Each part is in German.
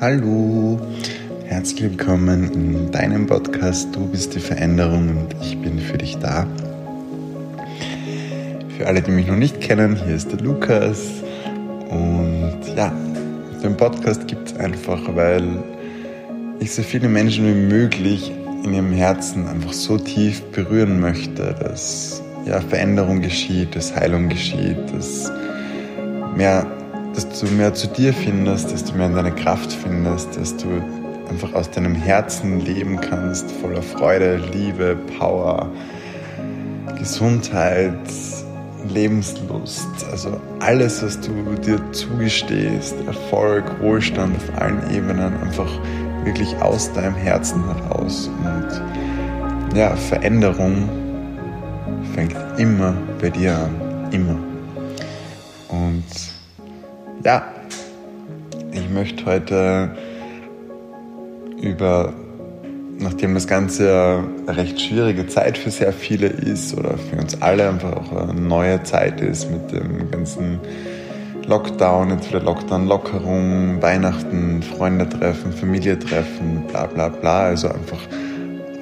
Hallo, herzlich willkommen in deinem Podcast. Du bist die Veränderung und ich bin für dich da. Für alle, die mich noch nicht kennen, hier ist der Lukas. Und ja, den Podcast gibt es einfach, weil ich so viele Menschen wie möglich in ihrem Herzen einfach so tief berühren möchte, dass ja, Veränderung geschieht, dass Heilung geschieht, dass mehr dass du mehr zu dir findest, dass du mehr in deine Kraft findest, dass du einfach aus deinem Herzen leben kannst, voller Freude, Liebe, Power, Gesundheit, Lebenslust, also alles, was du dir zugestehst, Erfolg, Wohlstand auf allen Ebenen, einfach wirklich aus deinem Herzen heraus. Und ja, Veränderung fängt immer bei dir an, immer. Ja, ich möchte heute über, nachdem das Ganze eine recht schwierige Zeit für sehr viele ist oder für uns alle einfach auch eine neue Zeit ist mit dem ganzen Lockdown, jetzt wieder Lockdown-Lockerung, Weihnachten, Freunde treffen, Familie treffen, bla bla bla. Also einfach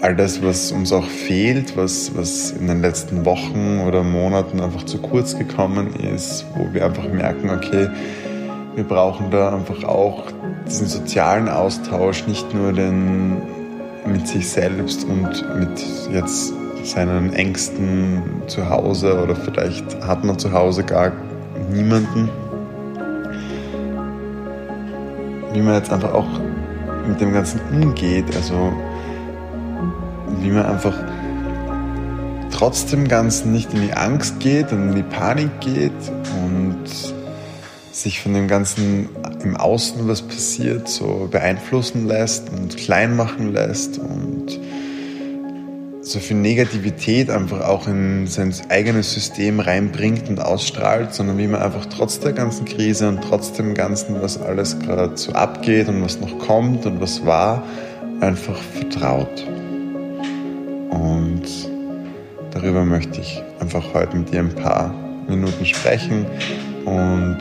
all das, was uns auch fehlt, was, was in den letzten Wochen oder Monaten einfach zu kurz gekommen ist, wo wir einfach merken, okay, wir brauchen da einfach auch diesen sozialen Austausch, nicht nur den mit sich selbst und mit jetzt seinen Ängsten zu Hause oder vielleicht hat man zu Hause gar niemanden. Wie man jetzt einfach auch mit dem Ganzen umgeht, also wie man einfach trotzdem Ganzen nicht in die Angst geht und in die Panik geht und sich von dem Ganzen im Außen, was passiert, so beeinflussen lässt und klein machen lässt und so viel Negativität einfach auch in sein eigenes System reinbringt und ausstrahlt, sondern wie man einfach trotz der ganzen Krise und trotz dem Ganzen, was alles gerade so abgeht und was noch kommt und was war, einfach vertraut. Und darüber möchte ich einfach heute mit dir ein paar Minuten sprechen und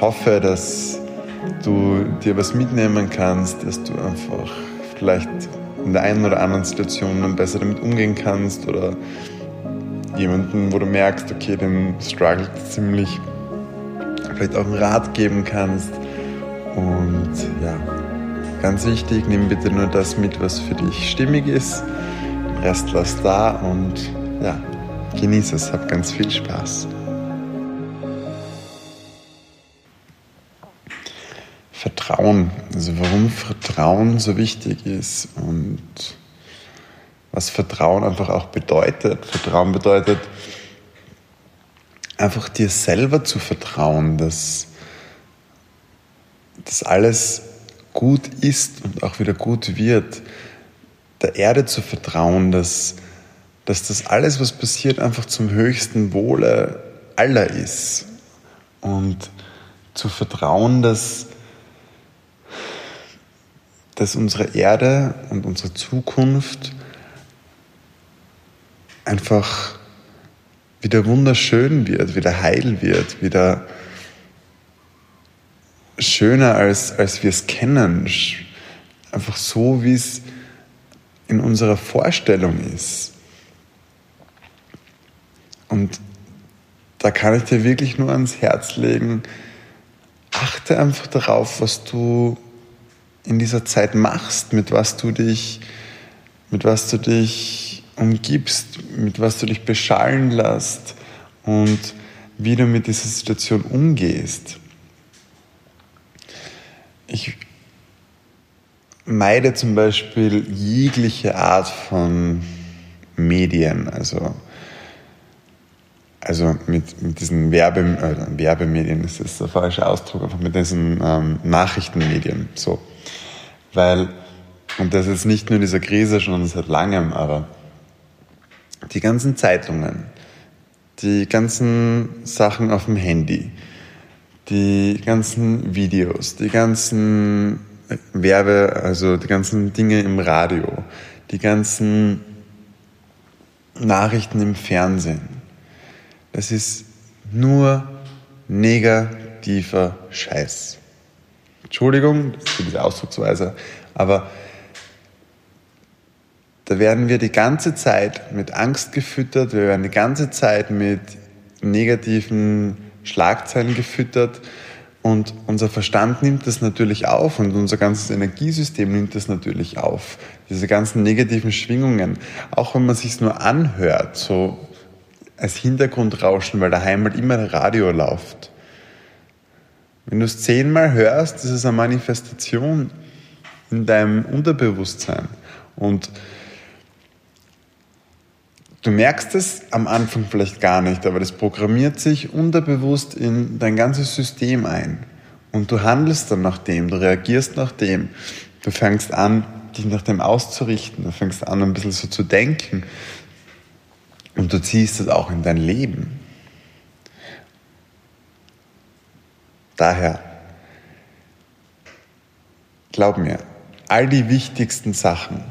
hoffe, dass du dir was mitnehmen kannst, dass du einfach vielleicht in der einen oder anderen Situation dann besser damit umgehen kannst oder jemanden, wo du merkst, okay, dem struggelt ziemlich, vielleicht auch einen Rat geben kannst. Und ja, ganz wichtig, nimm bitte nur das mit, was für dich stimmig ist. Den Rest lass da und ja, genieße es, hab ganz viel Spaß. Vertrauen, also warum Vertrauen so wichtig ist und was Vertrauen einfach auch bedeutet. Vertrauen bedeutet einfach dir selber zu vertrauen, dass, dass alles gut ist und auch wieder gut wird. Der Erde zu vertrauen, dass, dass das alles, was passiert, einfach zum höchsten Wohle aller ist. Und zu vertrauen, dass dass unsere Erde und unsere Zukunft einfach wieder wunderschön wird, wieder heil wird, wieder schöner als, als wir es kennen. Einfach so, wie es in unserer Vorstellung ist. Und da kann ich dir wirklich nur ans Herz legen, achte einfach darauf, was du in dieser Zeit machst, mit was du dich, mit was du dich umgibst, mit was du dich beschallen lässt und wie du mit dieser Situation umgehst. Ich meide zum Beispiel jegliche Art von Medien, also also mit, mit diesen Werbe, äh, Werbemedien ist der falsche Ausdruck, einfach mit diesen ähm, Nachrichtenmedien. So. Weil, und das ist nicht nur in dieser Krise schon seit langem, aber die ganzen Zeitungen, die ganzen Sachen auf dem Handy, die ganzen Videos, die ganzen Werbe, also die ganzen Dinge im Radio, die ganzen Nachrichten im Fernsehen. Das ist nur negativer Scheiß. Entschuldigung für diese Ausdrucksweise, aber da werden wir die ganze Zeit mit Angst gefüttert, wir werden die ganze Zeit mit negativen Schlagzeilen gefüttert und unser Verstand nimmt das natürlich auf und unser ganzes Energiesystem nimmt das natürlich auf. Diese ganzen negativen Schwingungen, auch wenn man sich nur anhört, so als Hintergrundrauschen, weil daheim halt immer Radio läuft. Wenn du es zehnmal hörst, ist es eine Manifestation in deinem Unterbewusstsein. Und Du merkst es am Anfang vielleicht gar nicht, aber das programmiert sich unterbewusst in dein ganzes System ein. Und du handelst dann nach dem, du reagierst nach dem. Du fängst an, dich nach dem auszurichten. Du fängst an, ein bisschen so zu denken. Und du ziehst es auch in dein Leben. Daher, glaub mir, all die wichtigsten Sachen,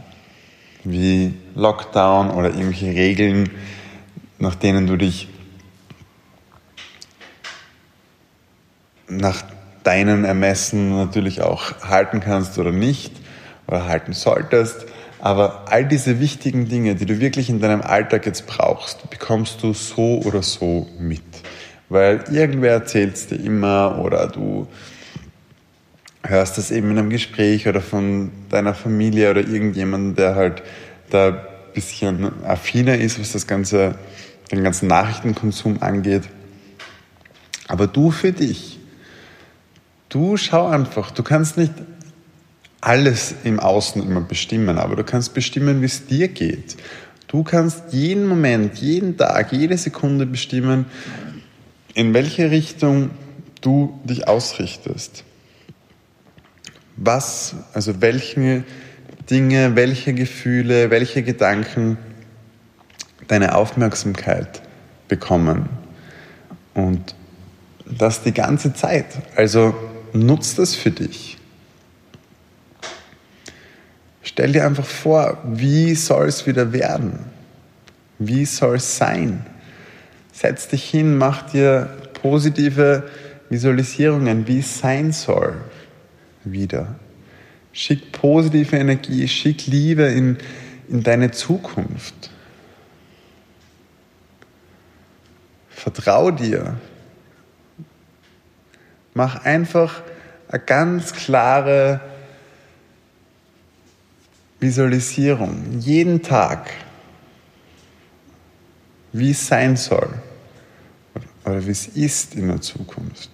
wie Lockdown oder irgendwelche Regeln, nach denen du dich nach deinen Ermessen natürlich auch halten kannst oder nicht oder halten solltest. Aber all diese wichtigen Dinge, die du wirklich in deinem Alltag jetzt brauchst, bekommst du so oder so mit. Weil irgendwer erzählt es dir immer oder du hörst das eben in einem Gespräch oder von deiner Familie oder irgendjemandem, der halt da bisschen affiner ist, was das ganze, den ganzen Nachrichtenkonsum angeht. Aber du für dich, du schau einfach, du kannst nicht alles im Außen immer bestimmen, aber du kannst bestimmen, wie es dir geht. Du kannst jeden Moment, jeden Tag, jede Sekunde bestimmen, in welche Richtung du dich ausrichtest was, also welche Dinge, welche Gefühle, welche Gedanken deine Aufmerksamkeit bekommen. Und das die ganze Zeit. Also nutzt das für dich. Stell dir einfach vor, wie soll es wieder werden? Wie soll es sein? Setz dich hin, mach dir positive Visualisierungen, wie es sein soll wieder. Schick positive Energie, schick Liebe in, in deine Zukunft. Vertrau dir. Mach einfach eine ganz klare Visualisierung, jeden Tag, wie es sein soll oder wie es ist in der Zukunft.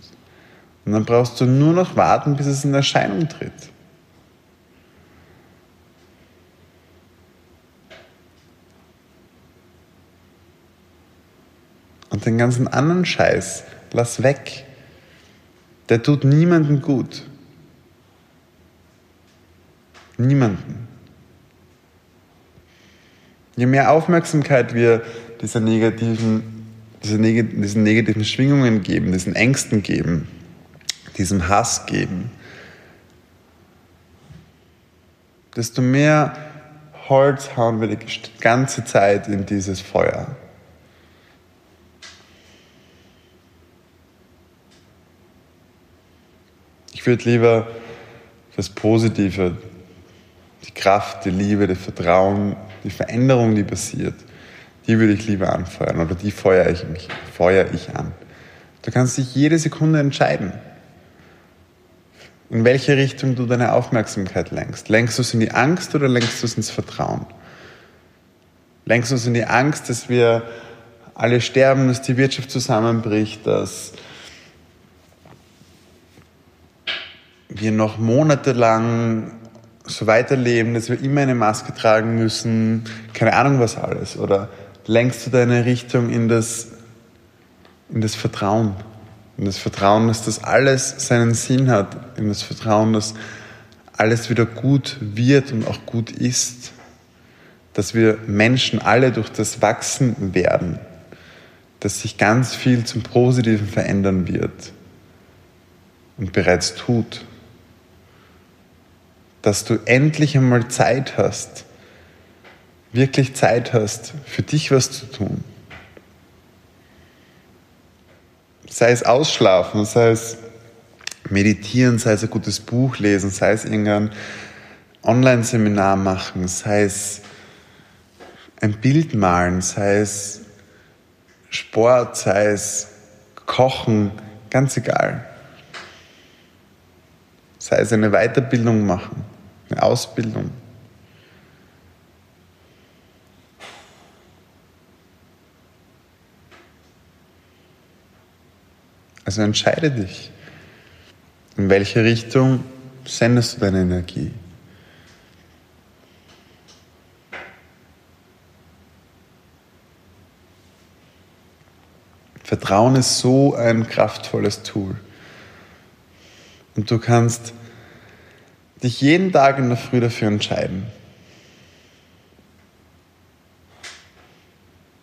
Und dann brauchst du nur noch warten, bis es in Erscheinung tritt. Und den ganzen anderen Scheiß lass weg. Der tut niemandem gut. Niemanden. Je mehr Aufmerksamkeit wir dieser negativen, diese neg diesen negativen Schwingungen geben, diesen Ängsten geben, diesem Hass geben, desto mehr Holz hauen wir die ganze Zeit in dieses Feuer. Ich würde lieber das Positive, die Kraft, die Liebe, das Vertrauen, die Veränderung, die passiert, die würde ich lieber anfeuern oder die feuere ich, mich, feuere ich an. Du kannst dich jede Sekunde entscheiden in welche Richtung du deine Aufmerksamkeit lenkst. Lenkst du es in die Angst oder lenkst du es ins Vertrauen? Lenkst du es in die Angst, dass wir alle sterben, dass die Wirtschaft zusammenbricht, dass wir noch monatelang so weiterleben, dass wir immer eine Maske tragen müssen, keine Ahnung was alles? Oder lenkst du deine Richtung in das, in das Vertrauen? in das Vertrauen, dass das alles seinen Sinn hat, in das Vertrauen, dass alles wieder gut wird und auch gut ist, dass wir Menschen alle durch das Wachsen werden, dass sich ganz viel zum Positiven verändern wird und bereits tut, dass du endlich einmal Zeit hast, wirklich Zeit hast, für dich was zu tun sei es ausschlafen, sei es meditieren, sei es ein gutes Buch lesen, sei es irgendein Online-Seminar machen, sei es ein Bild malen, sei es Sport, sei es Kochen, ganz egal. Sei es eine Weiterbildung machen, eine Ausbildung. Also entscheide dich, in welche Richtung sendest du deine Energie. Vertrauen ist so ein kraftvolles Tool. Und du kannst dich jeden Tag in der Früh dafür entscheiden.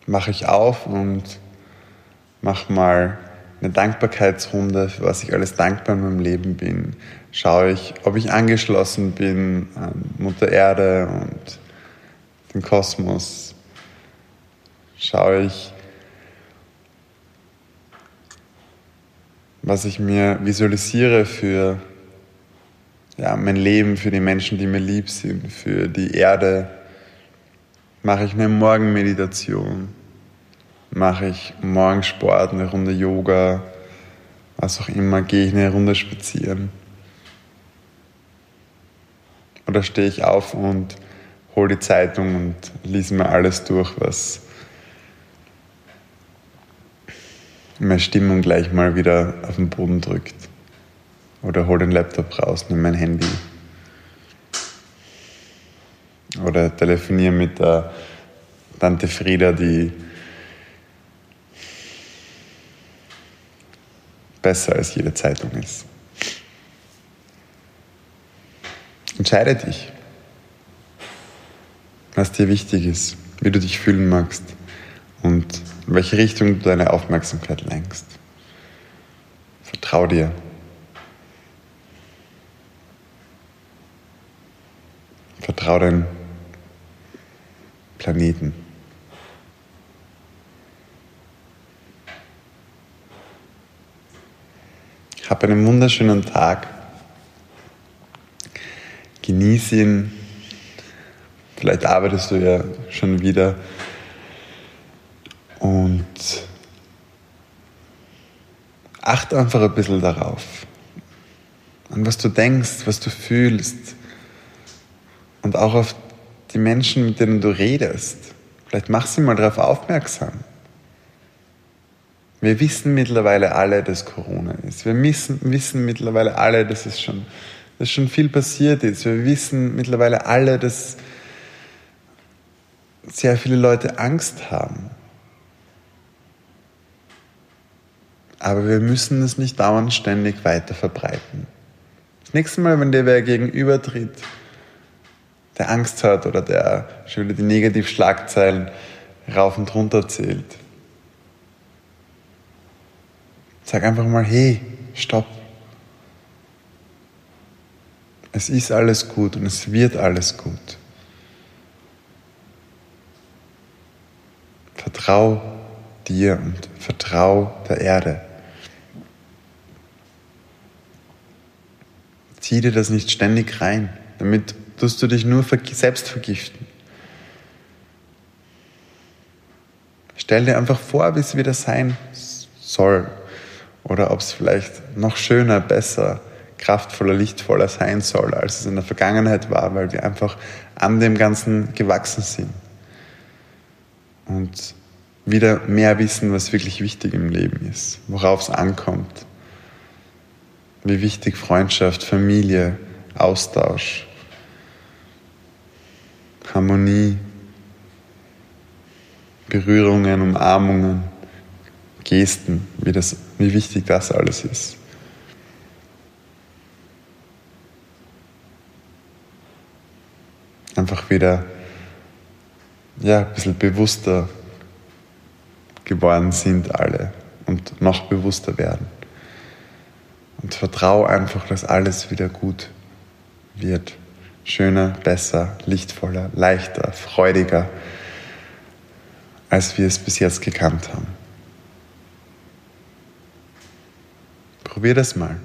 Mache ich auf und mach mal eine Dankbarkeitsrunde, für was ich alles dankbar in meinem Leben bin. Schaue ich, ob ich angeschlossen bin an Mutter Erde und den Kosmos. Schaue ich, was ich mir visualisiere für ja, mein Leben, für die Menschen, die mir lieb sind, für die Erde. Mache ich eine Morgenmeditation, mache ich morgens Sport, eine Runde Yoga, was auch immer, gehe ich eine Runde spazieren. Oder stehe ich auf und hole die Zeitung und lese mir alles durch, was meine Stimmung gleich mal wieder auf den Boden drückt. Oder hol den Laptop raus, nimm mein Handy. Oder telefoniere mit der Tante Frieda, die besser als jede Zeitung ist. Entscheide dich, was dir wichtig ist, wie du dich fühlen magst und in welche Richtung du deine Aufmerksamkeit lenkst. Vertrau dir. Vertrau den Planeten. Hab einen wunderschönen Tag. Genieß ihn. Vielleicht arbeitest du ja schon wieder und achte einfach ein bisschen darauf, an was du denkst, was du fühlst und auch auf die Menschen, mit denen du redest. Vielleicht mach sie mal darauf aufmerksam. Wir wissen mittlerweile alle, dass Corona ist. Wir wissen, wissen mittlerweile alle, dass es schon, dass schon viel passiert ist. Wir wissen mittlerweile alle, dass sehr viele Leute Angst haben. Aber wir müssen es nicht dauernd ständig weiter verbreiten. Das nächste Mal, wenn dir wer gegenübertritt, der Angst hat oder der schon wieder die Negativschlagzeilen rauf und runter zählt, sag einfach mal, hey, stopp. Es ist alles gut und es wird alles gut. Vertrau dir und vertrau der Erde. Zieh dir das nicht ständig rein. Damit tust du dich nur selbst vergiften. Stell dir einfach vor, wie es wieder sein soll. Oder ob es vielleicht noch schöner, besser, kraftvoller, lichtvoller sein soll, als es in der Vergangenheit war, weil wir einfach an dem Ganzen gewachsen sind. Und wieder mehr wissen, was wirklich wichtig im Leben ist, worauf es ankommt wie wichtig Freundschaft, Familie, Austausch, Harmonie, Berührungen, Umarmungen, Gesten, wie, das, wie wichtig das alles ist. Einfach wieder ja, ein bisschen bewusster geworden sind alle und noch bewusster werden. Und vertraue einfach, dass alles wieder gut wird. Schöner, besser, lichtvoller, leichter, freudiger, als wir es bis jetzt gekannt haben. Probier das mal.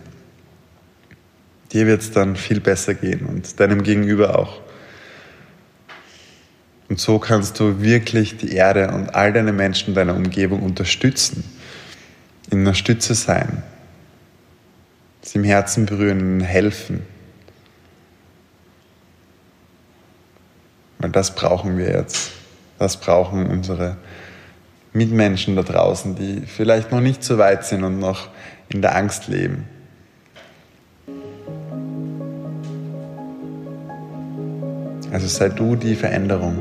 dir wird es dann viel besser gehen und deinem Gegenüber auch. Und so kannst du wirklich die Erde und all deine Menschen deiner Umgebung unterstützen, in einer Stütze sein, sie im Herzen berühren, helfen. Weil das brauchen wir jetzt. Das brauchen unsere Mitmenschen da draußen, die vielleicht noch nicht so weit sind und noch in der Angst leben. Also sei du die Veränderung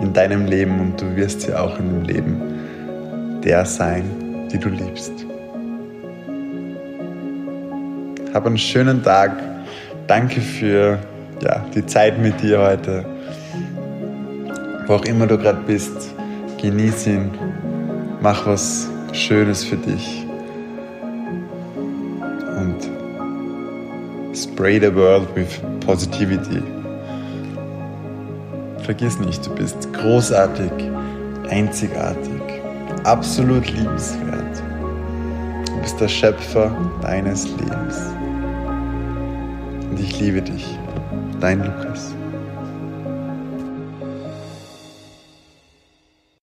in deinem Leben und du wirst sie auch in dem Leben der sein, die du liebst. Hab einen schönen Tag. Danke für ja, die Zeit mit dir heute. Wo auch immer du gerade bist, genieß ihn. Mach was Schönes für dich. Und spray the world with positivity. Vergiss nicht, du bist großartig, einzigartig, absolut liebenswert. Du bist der Schöpfer deines Lebens. Und ich liebe dich, dein Lukas.